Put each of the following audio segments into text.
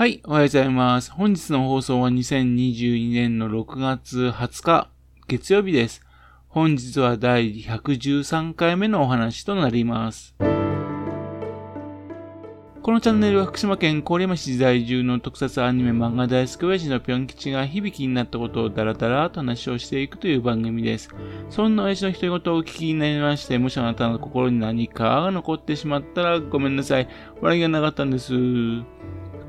はい、おはようございます。本日の放送は2022年の6月20日、月曜日です。本日は第113回目のお話となります。このチャンネルは福島県郡山市在住の特撮アニメ漫画大好き親父のぴょん吉が響きになったことをダラダラと話をしていくという番組です。そんな親父の独り言をお聞きになりまして、もしあなたの心に何かが残ってしまったらごめんなさい。笑いがなかったんです。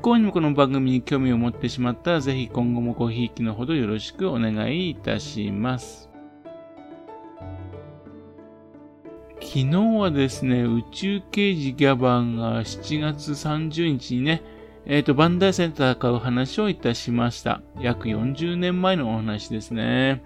向にもこの番組に興味を持ってしまったら、ぜひ今後もごひいきのほどよろしくお願いいたします。昨日はですね、宇宙刑事ギャバンが7月30日にね、えっ、ー、と、バンダイセンター買う話をいたしました。約40年前のお話ですね。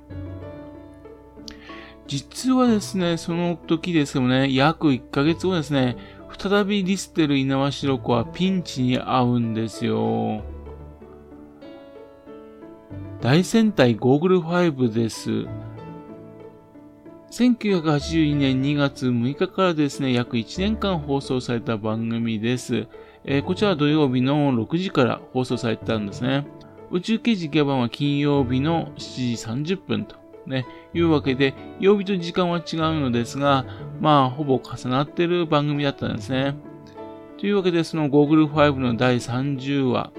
実はですね、その時ですけどね、約1ヶ月後ですね、再びリステル猪苗代湖はピンチに遭うんですよ。大戦隊ゴーグル5です。1982年2月6日からですね、約1年間放送された番組です。えー、こちらは土曜日の6時から放送されてたんですね。宇宙刑事ギャバンは金曜日の7時30分と。ね、いうわけで、曜日と時間は違うのですが、まあ、ほぼ重なってる番組だったんですね。というわけで、その Google 5の第30話、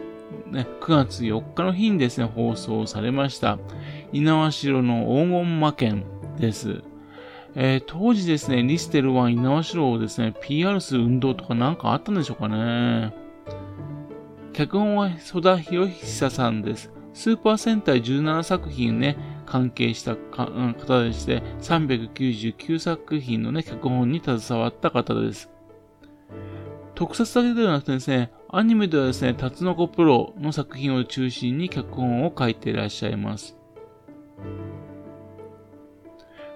ね、9月4日の日にですね、放送されました。猪苗代の黄金魔剣です。えー、当時ですね、リステル1猪苗代をですね、PR する運動とかなんかあったんでしょうかね。脚本は曽田博久さんです。スーパー戦隊17作品ね、関係した方でして、399作品のね、脚本に携わった方です。特撮だけではなくてですね、アニメではですね、タツノコプロの作品を中心に脚本を書いていらっしゃいます。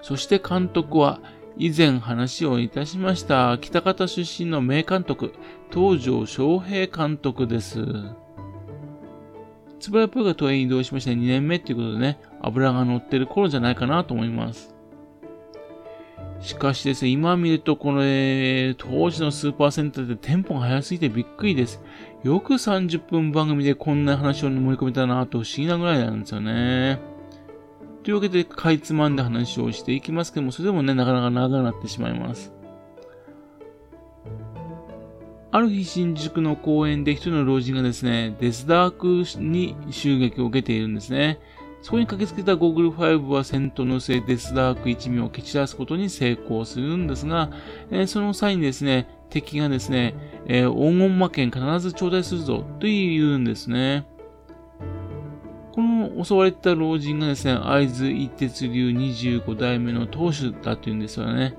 そして監督は、以前話をいたしました、北方出身の名監督、東條翔平監督です。つばやぷが都へ移動しまして2年目っていうことでね、油が乗ってる頃じゃないかなと思います。しかしですね、今見るとこれ、当時のスーパーセンターでテンポが速すぎてびっくりです。よく30分番組でこんな話を盛り込めたなと不思議なぐらいなんですよね。というわけで、かいつまんで話をしていきますけども、それでもね、なかなか長くなってしまいます。ある日新宿の公園で一人の老人がですね、デスダークに襲撃を受けているんですね。そこに駆けつけたゴーグル5は戦闘の末デスダーク一味を蹴散らすことに成功するんですが、えー、その際にですね、敵がですね、えー、黄金魔剣必ず頂戴するぞと言うんですね。この襲われた老人がですね、会津一鉄流25代目の当主だっていうんですよね。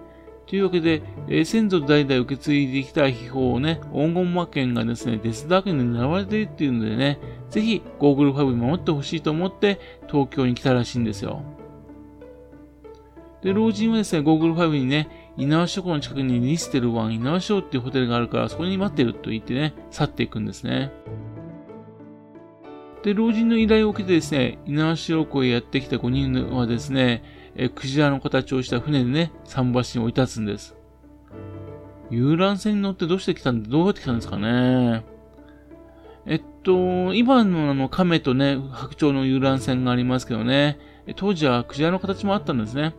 というわけで、えー、先祖代々受け継いできた秘宝をね、黄金魔剣がですね、デスダークに狙われているっていうのでね、ぜひゴーグル5に守ってほしいと思って東京に来たらしいんですよ。で、老人はですね、ゴーグル5にね、稲葉諸湖の近くにリステルワン稲葉省っていうホテルがあるから、そこに待ってると言ってね、去っていくんですね。で、老人の依頼を受けてですね、稲葉湖へやってきた5人はですね、えクジラの形をした船でね、桟橋に降り立つんです。遊覧船に乗ってどうして来たんで、どうやって来たんですかね。えっと、今のあの、亀とね、白鳥の遊覧船がありますけどね、当時はクジラの形もあったんですね。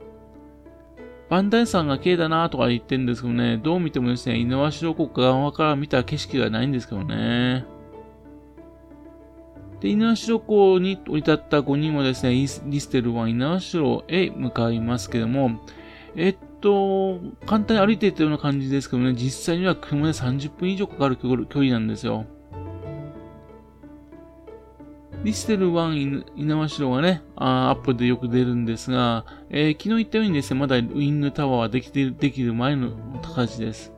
バンダイ山が綺麗だなとか言ってるんですけどね、どう見てもですね、猪苗代湖側から見た景色がないんですけどね。で、猪苗代湖に降り立った5人はですね、リステルは猪苗代へ向かいますけども、えっと、簡単に歩いていったような感じですけどね、実際には車で30分以上かかる距離なんですよ。リステル1猪苗代がね、アップでよく出るんですが、えー、昨日言ったようにですね、まだウィングタワーはできてできる前の形です。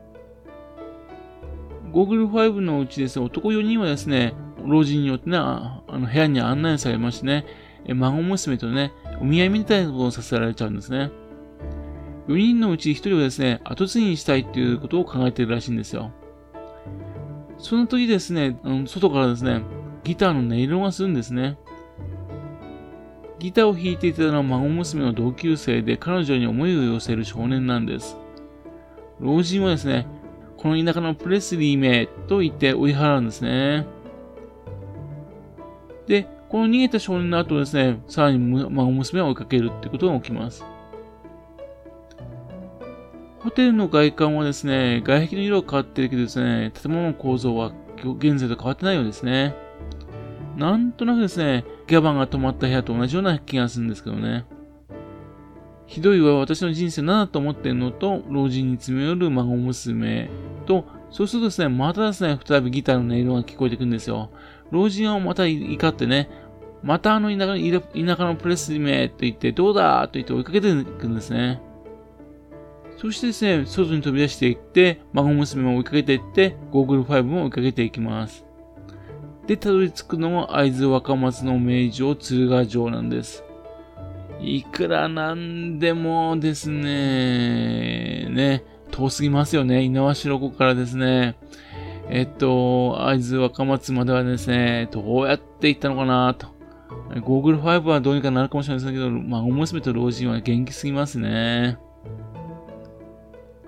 ゴーグル5のうちですね、男4人はですね、老人によってね、あの部屋に案内されましてね、孫娘とね、お見合いみたいなことをさせられちゃうんですね。4人のうち1人はですね、後継ぎにしたいっていうことを考えているらしいんですよ。その時ですね、あの外からですね、ギターの音色がするんですね。ギターを弾いていたのは孫娘の同級生で彼女に思いを寄せる少年なんです。老人はですね、この田舎のプレスリー名と言って追い払うんですね。で、この逃げた少年の後ですね、さらに孫娘を追いかけるってことが起きます。ホテルの外観はですね、外壁の色が変わってるけどですね、建物の構造は現在と変わってないようですね。なんとなくですね、ギャバンが泊まった部屋と同じような気がするんですけどね。ひどいは私の人生何だと思ってんのと、老人に詰め寄る孫娘と、そうするとですね、またですね、再びギターの音色が聞こえてくるんですよ。老人はまた怒ってね、またあの田舎田舎のプレスリメと言って、どうだと言って追いかけていくんですね。そしてですね、外に飛び出していって、孫娘も追いかけていって、ゴーグル5も追いかけていきます。で、たどり着くのが会津若松の名城鶴ヶ城なんです。いくらなんでもですね、ね、遠すぎますよね。猪苗代湖からですね、えっと、会津若松まではですね、どうやって行ったのかな？と。ゴーグル5はどうにかなるかもしれませんけど、孫娘と老人は元気すぎますね。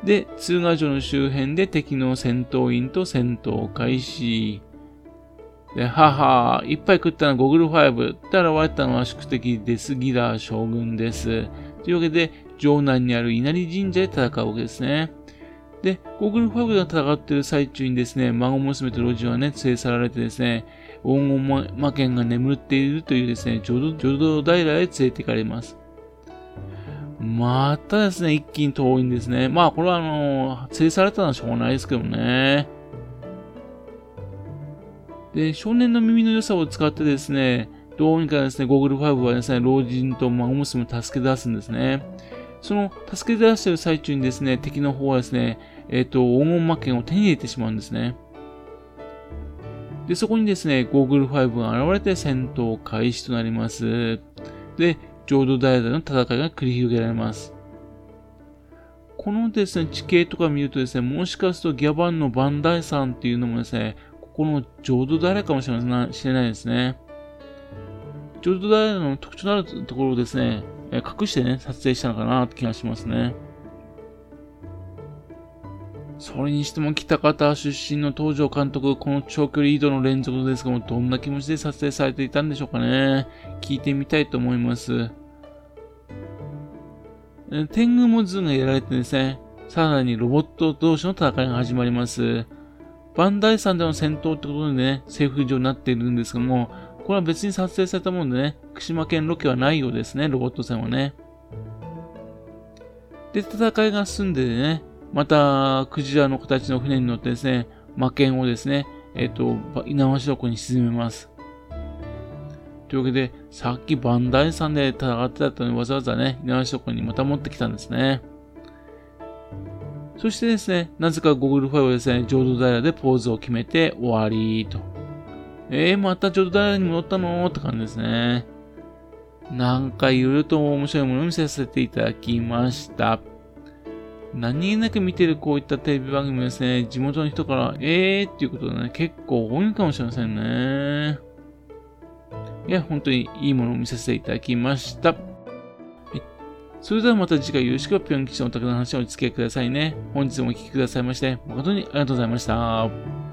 で、通賀城の周辺で敵の戦闘員と戦闘開始。で、はは、いっぱい食ったのはゴグル5。って現れたのは宿敵デスギラー将軍です。というわけで、城内にある稲荷神社で戦うわけですね。で、ゴグル5が戦っている最中にですね、孫娘と老人はね、連れ去られてですね、黄金魔剣が眠っているというですね、浄土平へ連れて行かれます。またですね、一気に遠いんですね。まあ、これはあの、連れ去られたのはしょうがないですけどね。で、少年の耳の良さを使ってですね、どうにかですね、ゴーグル5はですね、老人と孫娘を助け出すんですね。その助け出している最中にですね、敵の方はですね、えっ、ー、と、黄金魔剣を手に入れてしまうんですね。で、そこにですね、ゴーグル5が現れて戦闘開始となります。で、浄土平での戦いが繰り広げられます。このですね、地形とか見るとですね、もしかするとギャバンのバンダイ山っていうのもですね、ここの浄土平かもしれないですね。浄土平の特徴のあるところですね、隠してね、撮影したのかなって気がしますね。それにしても北方出身の東條監督、この長距離移動の連続ですが、もどんな気持ちで撮影されていたんでしょうかね。聞いてみたいと思います。天狗モズがやられてですね、さらにロボット同士の戦いが始まります。バンダイ山での戦闘ってことでね、政府上になっているんですけども、これは別に撮影されたものでね、福島県ロケはないようですね、ロボット戦はね。で、戦いが進んでね、また、クジラの形の船に乗ってですね、魔剣をですね、えっ、ー、と、猪苗代湖に沈めます。というわけで、さっきバンダイ山で戦ってたのにわざわざね、猪苗代湖にまた持ってきたんですね。そしてですね、なぜかゴーグルファイブはですね、浄土平でポーズを決めて終わりと。えー、また浄土平に戻ったの？って感じですね。なんかいろいろと面白いものを見せさせていただきました。何気なく見てるこういったテレビ番組ですね、地元の人から、えーっていうことでね、結構多いかもしれませんね。いや、本当にいいものを見させていただきました。それではまた次回よろしくぴょん吉のお宅の話をお付き合いくださいね。本日もお聴きくださいまして、誠にありがとうございました。